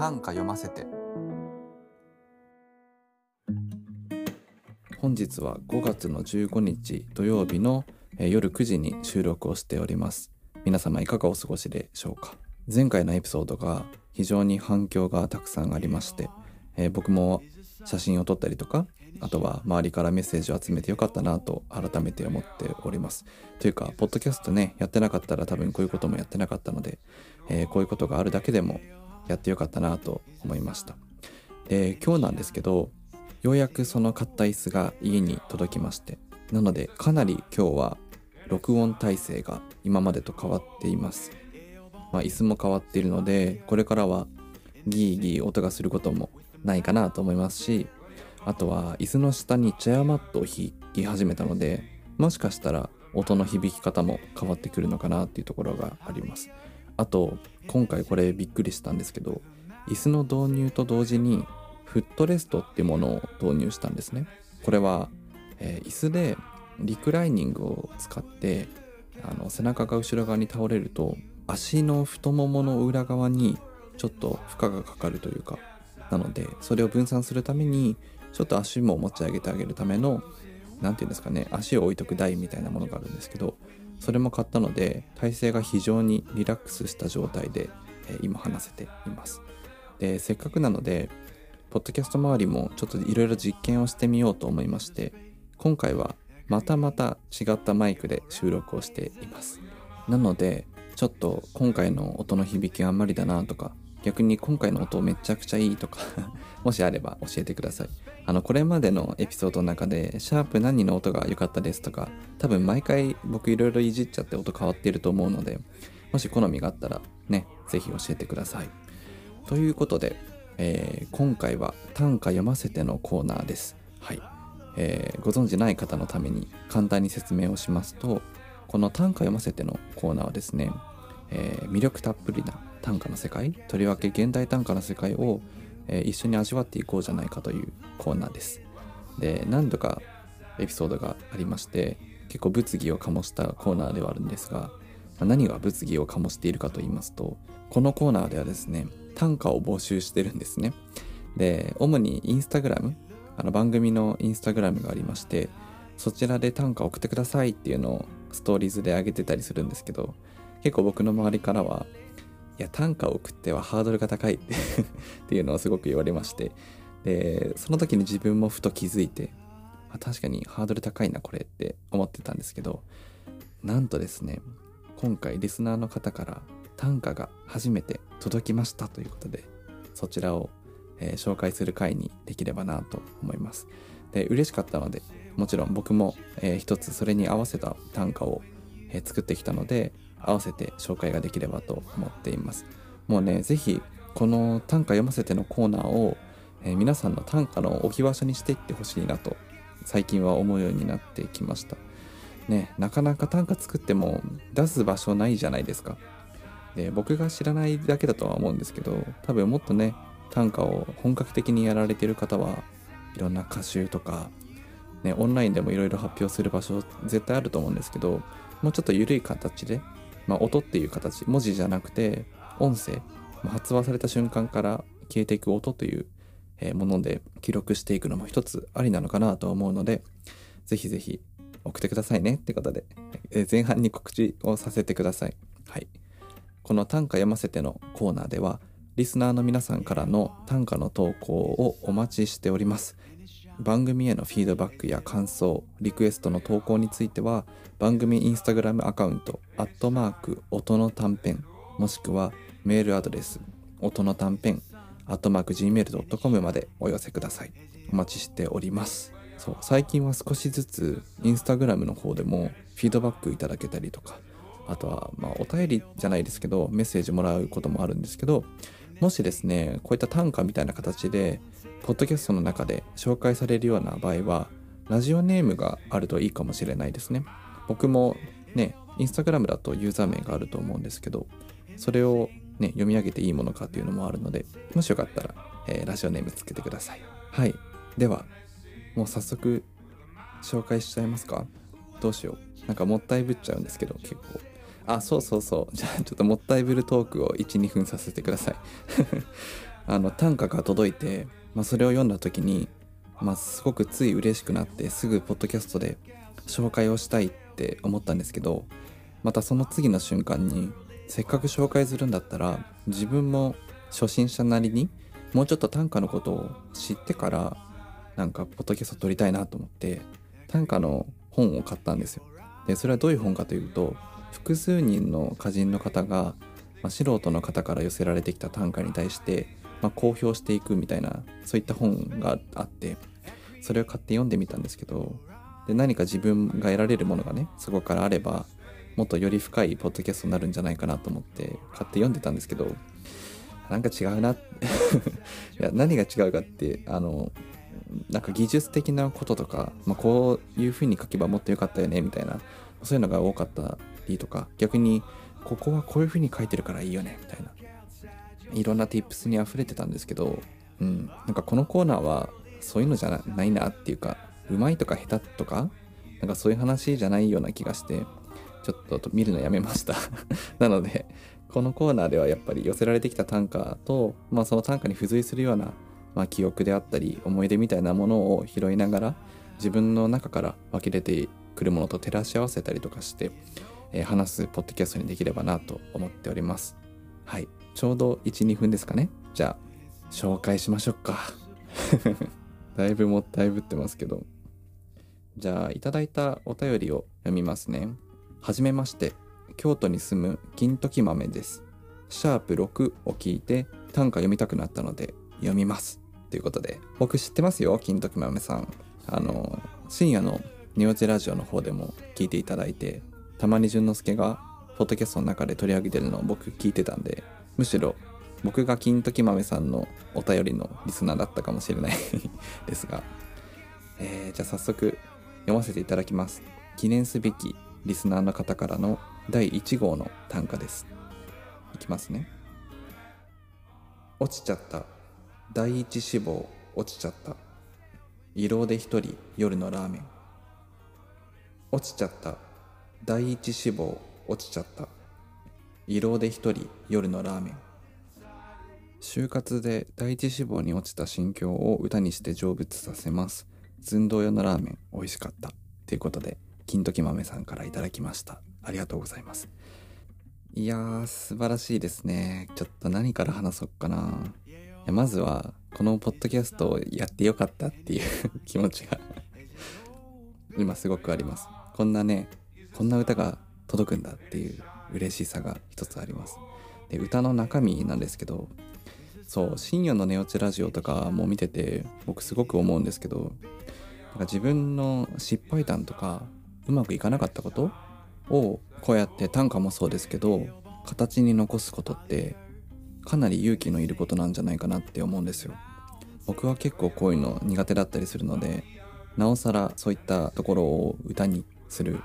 短歌読ませて。本日は5月の15日土曜日の夜9時に収録をしております。皆様いかがお過ごしでしょうか？前回のエピソードが非常に反響がたくさんありまして、えー、僕も写真を撮ったりとかあとは周りからメッセージを集めてよかったなと改めて思っております。というか、ポッドキャストね、やってなかったら多分こういうこともやってなかったので、えー、こういうことがあるだけでもやってよかったなと思いました。で、今日なんですけど、ようやくその買った椅子が家に届きまして、なのでかなり今日は録音体制が今までと変わっています。まあ、椅子も変わっているので、これからはギーギー音がすることもないかなと思いますし、あとは椅子の下にチェアマットを引き始めたのでもしかしたら音の響き方も変わってくるのかなっていうところがありますあと今回これびっくりしたんですけど椅子の導入と同時にフットレストっていうものを導入したんですね。これは、えー、椅子でリクライニングを使ってあの背中が後ろ側に倒れると足の太ももの裏側にちょっと負荷がかかるというかなのでそれを分散するためにちょっと足も持ち上げてあげるための何て言うんですかね足を置いとく台みたいなものがあるんですけどそれも買ったので体勢が非常にリラックスした状態で、え、今話せています。でせっかくなのでポッドキャスト周りもちょっといろいろ実験をしてみようと思いまして今回はまたまた違ったマイクで収録をしています。なのでちょっと今回の音の響きあんまりだなとか逆に今回の音めちゃくちゃいいとか もしあれば教えてください。あの、これまでのエピソードの中で、シャープ何の音が良かったですとか、多分毎回僕いろいろいじっちゃって音変わってると思うので、もし好みがあったらね、ぜひ教えてください。ということで、えー、今回は短歌読ませてのコーナーです。はい。えー、ご存知ない方のために簡単に説明をしますと、この短歌読ませてのコーナーはですね、えー、魅力たっぷりな短歌の世界とりわけ現代短歌の世界を、えー、一緒に味わっていこうじゃないかというコーナーです。で何度かエピソードがありまして結構物議を醸したコーナーではあるんですが何が物議を醸しているかと言いますとこのコーナーではですね短歌を募集してるんですね。で主にインスタグラムあの番組のインスタグラムがありましてそちらで短歌送ってくださいっていうのをストーリーズで上げてたりするんですけど結構僕の周りからはいや短歌を送ってはハードルが高い っていうのをすごく言われましてでその時に自分もふと気づいてあ確かにハードル高いなこれって思ってたんですけどなんとですね今回リスナーの方から短歌が初めて届きましたということでそちらを、えー、紹介する回にできればなと思います。で嬉しかったのでもちろん僕も、えー、一つそれに合わせた短歌を、えー、作ってきたので合わせて紹介ができればと思っています。もうね是非この短歌読ませてのコーナーを、えー、皆さんの短歌の置き場所にしていってほしいなと最近は思うようになってきました。ねなかなか短歌作っても出す場所ないじゃないですか。で僕が知らないだけだとは思うんですけど多分もっとね短歌を本格的にやられてる方はいろんな歌集とか、ね、オンラインでもいろいろ発表する場所絶対あると思うんですけどもうちょっと緩い形でまあ、音っていう形文字じゃなくて音声、まあ、発話された瞬間から消えていく音というもので記録していくのも一つありなのかなと思うのでぜひぜひ送ってくださいねってことで、え前半に告知をさせてください。はい。この短歌読ませてのコーナーではリスナーの皆さんからの短歌の投稿をお待ちしております。番組へのフィードバックや感想、リクエストの投稿については、番組インスタグラムアカウント、アットマーク、音の短編、もしくはメールアドレス、音の短編、アットマーク gmail.com までお寄せください。お待ちしております。そう、最近は少しずつインスタグラムの方でもフィードバックいただけたりとか、あとは、まあ、お便りじゃないですけど、メッセージもらうこともあるんですけど、もしですね、こういった短歌みたいな形で、ポッドキャストの中で紹介されるような場合は、ラジオネームがあるといいかもしれないですね。僕もね、インスタグラムだとユーザー名があると思うんですけど、それをね、読み上げていいものかっていうのもあるので、もしよかったら、えー、ラジオネームつけてください。はい。では、もう早速紹介しちゃいますか？どうしよう。なんかもったいぶっちゃうんですけど、結構。あ、そうそうそう。じゃあちょっともったいぶるトークを1、2分させてください。あの短歌が届いて、まあ、それを読んだ時に、まあ、すごくつい嬉しくなってすぐポッドキャストで紹介をしたいって思ったんですけどまたその次の瞬間にせっかく紹介するんだったら自分も初心者なりにもうちょっと短歌のことを知ってからなんかポッドキャスト撮りたいなと思って短歌の本を買ったんですよ。でそれはどういう本かというと複数人の歌人の方が、まあ、素人の方から寄せられてきた短歌に対して、まあ、公表していくみたいなそういった本があってそれを買って読んでみたんですけどで何か自分が得られるものがねそこからあればもっとより深いポッドキャストになるんじゃないかなと思って買って読んでたんですけどなんか違うな いや何が違うかってあのなんか技術的なこととか、まあ、こういう風に書けばもっと良かったよねみたいなそういうのが多かったりとか逆にここはこういう風に書いてるからいいよねみたいな。いろんな tips に溢れてたんですけど、うん、なんかこのコーナーはそういうのじゃないなっていうかうまいとか下手とかなんかそういう話じゃないような気がしてちょっと見るのやめました。なのでこのコーナーではやっぱり寄せられてきた短歌と、まあ、その短歌に付随するような、まあ、記憶であったり思い出みたいなものを拾いながら自分の中から湧き出てくるものと照らし合わせたりとかして、えー、話すポッドキャストにできればなと思っております。はい。ちょうど12分ですかねじゃあ紹介しましょうか だいぶもったいぶってますけどじゃあいただいたお便りを読みますねはじめまして京都に住む金時豆です。シャープ6を聞いて短歌読みたくなったので読みます。ということで、僕知ってますよ、金時豆さん。あの、深夜のネオチラジオの方でも聞いていただいて、たまに淳之介がポッドキャストの中で取り上げてるのを僕聞いてたんで、むしろ僕が金時豆さんのお便りのリスナーだったかもしれないですが、えー、じゃあ早速読ませていただきます。記念すべきリスナーの方からの第1号の短歌です。いきますね。落ちちゃった。第一志望落ちちゃった。胃ろうで一人夜のラーメン。落ちちゃった。第一志望落ちちゃった。胃ろうで一人夜のラーメン。就活で第一志望に落ちた心境を歌にして成仏させます。寸胴用のラーメン美味しかった。ということで、金時豆さんからいただきました。ありがとうございます。いやー、素晴らしいですね。ちょっと何から話そうかな。いやまずは、このポッドキャストをやってよかったっていう 気持ちが今すごくあります。こんなね、こんな歌が届くんだっていう嬉しさが一つあります。で、歌の中身なんですけど、そう、深夜の寝落ちラジオとかも見てて、僕すごく思うんですけど、なんか自分の失敗談とか、うまくいかなかったことをこうやって短歌もそうですけど形に残すことってかなり勇気のいることなんじゃないかなって思うんですよ僕は結構こういうの苦手だったりするのでなおさらそういったところを歌にする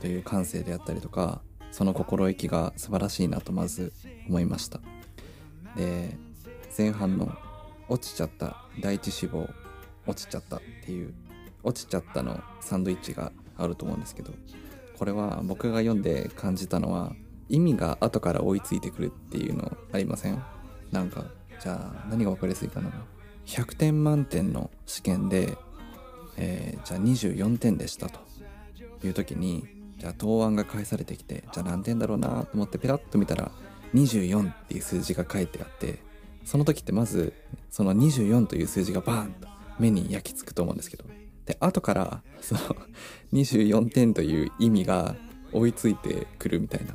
という感性であったりとかその心意気が素晴らしいなとまず思いました。で前半の「落ちちゃった第一志望落ちちゃった」っていう「落ちちゃった」のサンドイッチがあると思うんですけどこれは僕が読んで感じたのは意味が後から追いついてくるっていうのありません？なんかじゃあ何が分かりやすいかな？100点満点の試験で、えー、じゃあ24点でしたという時にじゃあ答案が返されてきてじゃあ何点だろうなと思ってペラッと見たら24っていう数字が書いてあってその時ってまずその24という数字がバーンと目に焼き付くと思うんですけどで、後から、その、24点という意味が追いついてくるみたいな。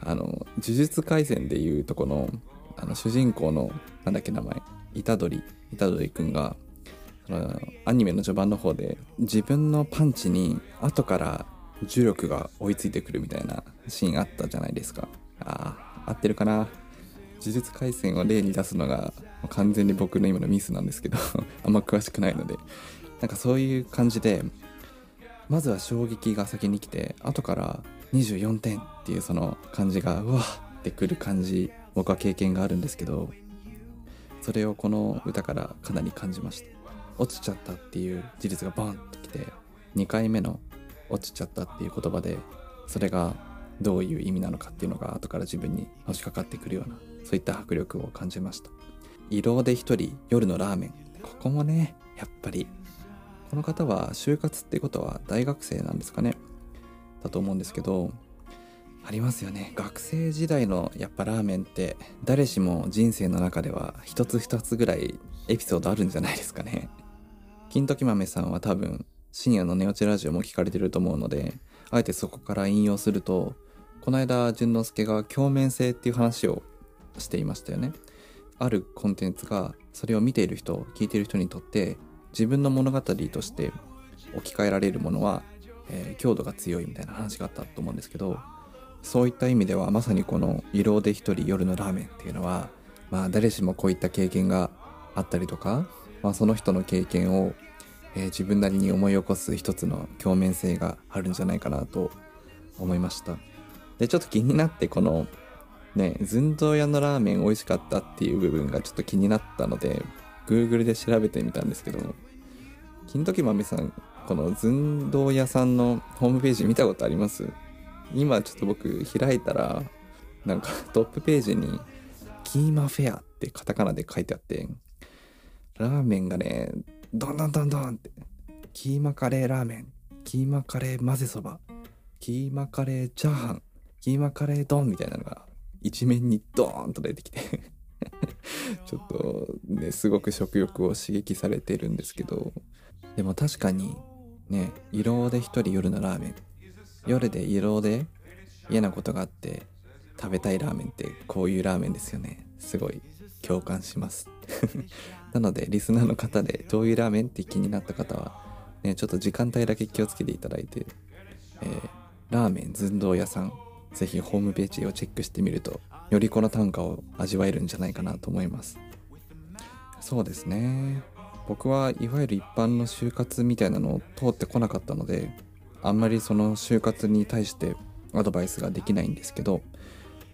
あの、呪術廻戦でいうとこの、あの、主人公の、なんだっけ名前、虎杖、虎杖くんが、アニメの序盤の方で、自分のパンチに後から重力が追いついてくるみたいなシーンあったじゃないですか。ああ、合ってるかな。呪術廻戦を例に出すのが完全に僕の今のミスなんですけど あんま詳しくないので。なんかそういう感じでまずは衝撃が先に来て後から24点っていうその感じがうわってくる感じ僕は経験があるんですけどそれをこの歌からかなり感じました。落ちちゃったっていう事実がバンときて2回目の落ちちゃったっていう言葉でそれがどういう意味なのかっていうのが後から自分にのしかかってくるようなそういった迫力を感じました。移動で一人夜のラーメン。ここもねやっぱりこの方は就活ってことは大学生なんですかね。だと思うんですけどありますよね。学生時代のやっぱラーメンって誰しも人生の中では一つ二つぐらいエピソードあるんじゃないですかね。金時豆さんは多分深夜の寝落ちラジオも聞かれてると思うのであえてそこから引用するとこの間淳之介が鏡面性っていう話をしていましたよね。あるコンテンツがそれを見ている人聞いている人にとって自分の物語として置き換えられるものは、えー、強度が強いみたいな話があったと思うんですけどそういった意味ではまさにこの「色で一人夜のラーメン」っていうのはまあ誰しもこういった経験があったりとか、まあ、その人の経験を、えー、自分なりに思い起こす一つの共鳴性があるんじゃないかなと思いました。でちょっと気になってこのね寸胴屋のラーメン美味しかったっていう部分がちょっと気になったので Google で調べてみたんですけども金時豆さんこの寸胴屋さんのホームページ見たことあります？今ちょっと僕開いたらなんか トップページにキーマフェアってカタカナで書いてあってラーメンがねドンドンドンドンって。キーマカレーラーメン。キーマカレー混ぜそば。キーマカレーチャーハン。キーマカレー丼みたいなのが一面にドーンと出てきて。ちょっとねすごく食欲を刺激されてるんですけど。でも確かにね色で一人夜のラーメン。夜で色で嫌なことがあって食べたいラーメンってこういうラーメンですよね。すごい共感します。なのでリスナーの方でどういうラーメンって気になった方はねちょっと時間帯だけ気をつけていただいて、えー、ラーメン寸胴屋さんぜひホームページをチェックしてみるとよりこの短歌を味わえるんじゃないかなと思います。そうですね。僕はいわゆる一般の就活みたいなのを通ってこなかったのであんまりその就活に対してアドバイスができないんですけど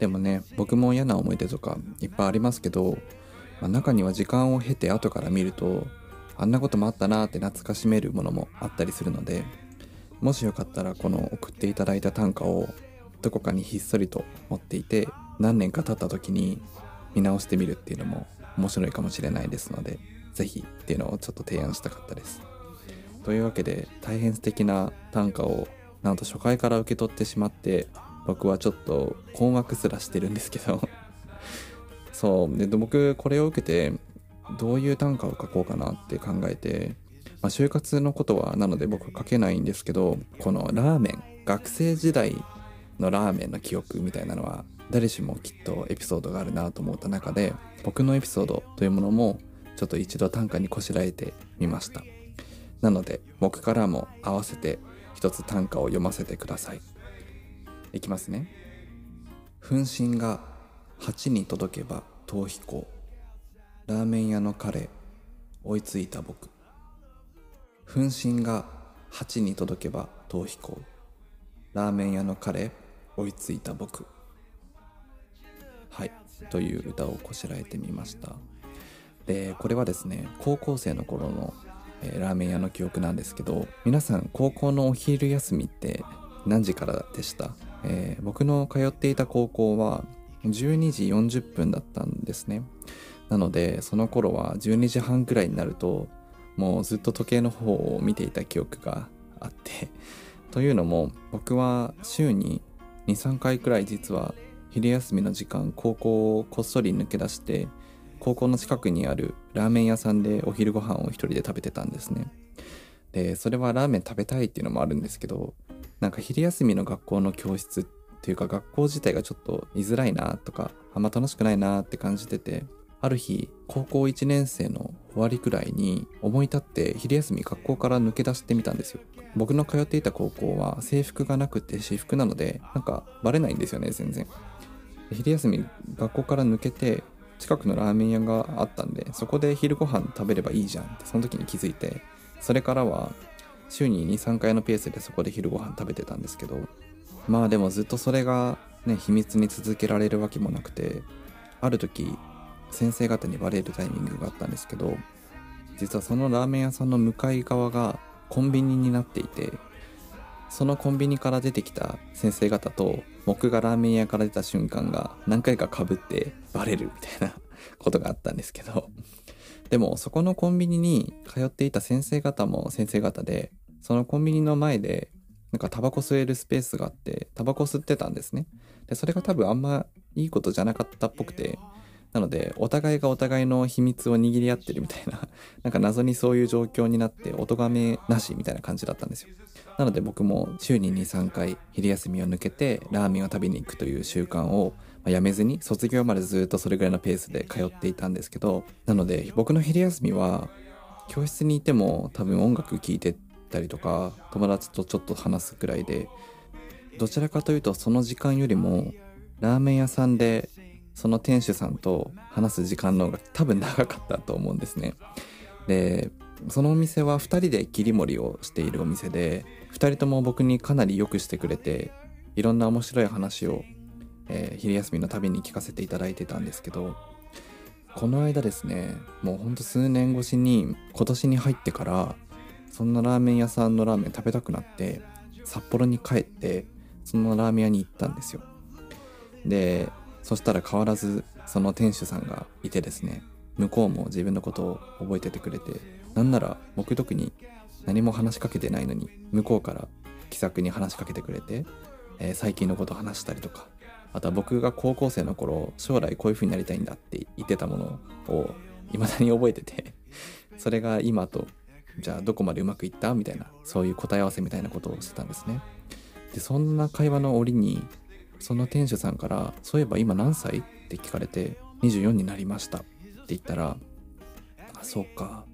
でもね僕も嫌な思い出とかいっぱいありますけど、まあ、中には時間を経て後から見るとあんなこともあったなって懐かしめるものもあったりするのでもしよかったらこの送っていただいた短歌をどこかにひっそりと持っていて何年か経った時に見直してみるっていうのも面白いかもしれないですので是非っていうのをちょっと提案したかったです。というわけで大変素敵な短歌をなんと初回から受け取ってしまって僕はちょっと困惑すらしてるんですけど。そう。で僕これを受けてどういう短歌を書こうかなって考えて、まあ、就活のことはなので僕は書けないんですけどこのラーメン学生時代のラーメンの記憶みたいなのは誰しもきっとエピソードがあるなと思った中で僕のエピソードというものもちょっと一度短歌にこしらえてみました。なので僕からも合わせて一つ短歌を読ませてください。いきますね。分身が8に届けば逃避行。ラーメン屋の彼追いついた僕。分身が8に届けば逃避行。ラーメン屋の彼追いついた僕。はいという歌をこしらえてみました。でこれはですね高校生の頃の、えー、ラーメン屋の記憶なんですけど皆さん高校のお昼休みって何時からでした、えー、僕の通っていた高校は12時40分だったんですね。なのでその頃は12時半くらいになるともうずっと時計の方を見ていた記憶があってというのも僕は週に23回くらい実は昼休みの時間高校をこっそり抜け出して高校の近くにあるラーメン屋さんでお昼ご飯を一人で食べてたんですね。でそれはラーメン食べたいっていうのもあるんですけどなんか昼休みの学校の教室っていうか学校自体がちょっと居づらいなとかあんま楽しくないなって感じててある日高校1年生の終わりくらいに思い立って昼休み学校から抜け出してみたんですよ。僕の通っていた高校は制服がなくて私服なのでなんかバレないんですよね全然。昼休み学校から抜けて近くのラーメン屋があったんでそこで昼ご飯食べればいいじゃんってその時に気づいてそれからは週に23回のペースでそこで昼ご飯食べてたんですけどまあでもずっとそれがね秘密に続けられるわけもなくてある時先生方にバレるタイミングがあったんですけど実はそのラーメン屋さんの向かい側がコンビニになっていてそのコンビニから出てきた先生方と僕がラーメン屋から出た瞬間が何回かかぶってバレるみたいなことがあったんですけど、でもそこのコンビニに通っていた先生方も先生方で、そのコンビニの前でなんかタバコ吸えるスペースがあって、タバコ吸ってたんですね。で、それが多分あんまいいことじゃなかったっぽくて、なので、お互いがお互いの秘密を握り合ってるみたいな、なんか謎にそういう状況になって、お咎めなしみたいな感じだったんですよ。なので僕も週に2、3回昼休みを抜けてラーメンを食べに行くという習慣をやめずに卒業までずっとそれぐらいのペースで通っていたんですけど、なので僕の昼休みは教室にいても多分音楽聴いてたりとか友達とちょっと話すくらいでどちらかというとその時間よりもラーメン屋さんでその店主さんと話す時間の方が多分長かったと思うんですね。で、そのお店は2人で切り盛りをしているお店で、2人とも僕にかなり良くしてくれて、いろんな面白い話を、えー、昼休みのたびに聞かせていただいてたんですけど、この間ですね、もうほんと数年越しに今年に入ってから、そんなラーメン屋さんのラーメン食べたくなって、札幌に帰って、そのラーメン屋に行ったんですよ。で、そしたら変わらずその店主さんがいてですね向こうも自分のことを覚えててくれてなんなら僕特に何も話しかけてないのに向こうから気さくに話しかけてくれて、えー、最近のこと話したりとかあとは僕が高校生の頃将来こういう風になりたいんだって言ってたものを未だに覚えてて それが今とじゃあどこまでうまくいったみたいなそういう答え合わせみたいなことをしてたんですねでそんな会話の折にその店主さんから「そういえば今何歳?」って聞かれて「24になりました」って言ったら「あそうか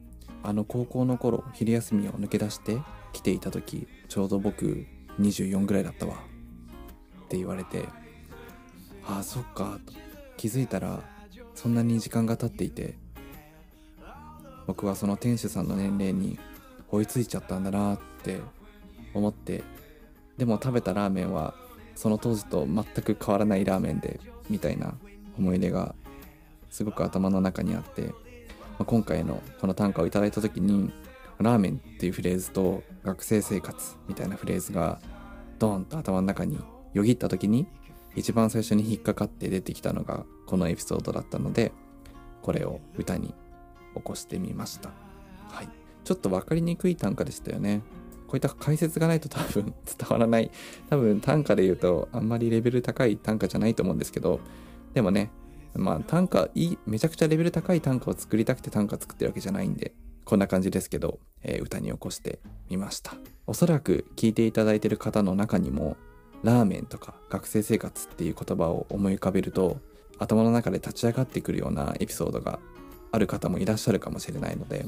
あの高校の頃昼休みを抜け出して来ていた時ちょうど僕24ぐらいだったわ」って言われて「ああそっか」と気づいたらそんなに時間が経っていて僕はその店主さんの年齢に追いついちゃったんだなって思ってでも食べたラーメンはその当時と全く変わらないラーメンでみたいな思い出がすごく頭の中にあって、まあ、今回のこの短歌をいただいた時にラーメンっていうフレーズと学生生活みたいなフレーズがドーンと頭の中によぎった時に一番最初に引っかかって出てきたのがこのエピソードだったのでこれを歌に起こしてみましたはいちょっと分かりにくい短歌でしたよねこういった解説がないと多分 伝わらない。多分短歌で言うとあんまりレベル高い短歌じゃないと思うんですけど、でもね、まあ短歌いい、めちゃくちゃレベル高い短歌を作りたくて短歌作ってるわけじゃないんで、こんな感じですけど、えー、歌に起こしてみました。おそらく聞いていただいてる方の中にも、ラーメンとか学生生活っていう言葉を思い浮かべると、頭の中で立ち上がってくるようなエピソードがある方もいらっしゃるかもしれないので、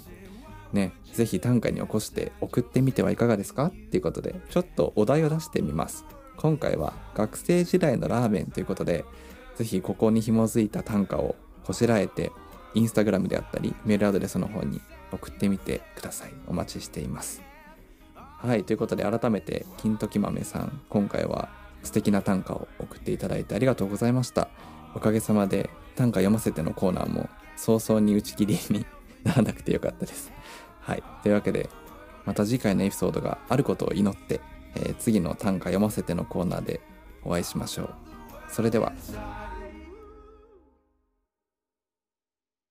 ね、ぜひ短歌に起こして送ってみてはいかがですかっていうことで、ちょっとお題を出してみます。今回は学生時代のラーメンということで、ぜひここに紐づいた短歌をこしらえて、インスタグラムであったり、メールアドレスの方に送ってみてください。お待ちしています。はい、ということで改めて、金時豆さん、今回は素敵な短歌を送っていただいてありがとうございました。おかげさまで短歌読ませてのコーナーも早々に打ち切りにならなくてよかったです。はい。というわけで、また次回のエピソードがあることを祈って、えー、次の短歌読ませてのコーナーでお会いしましょう。それでは。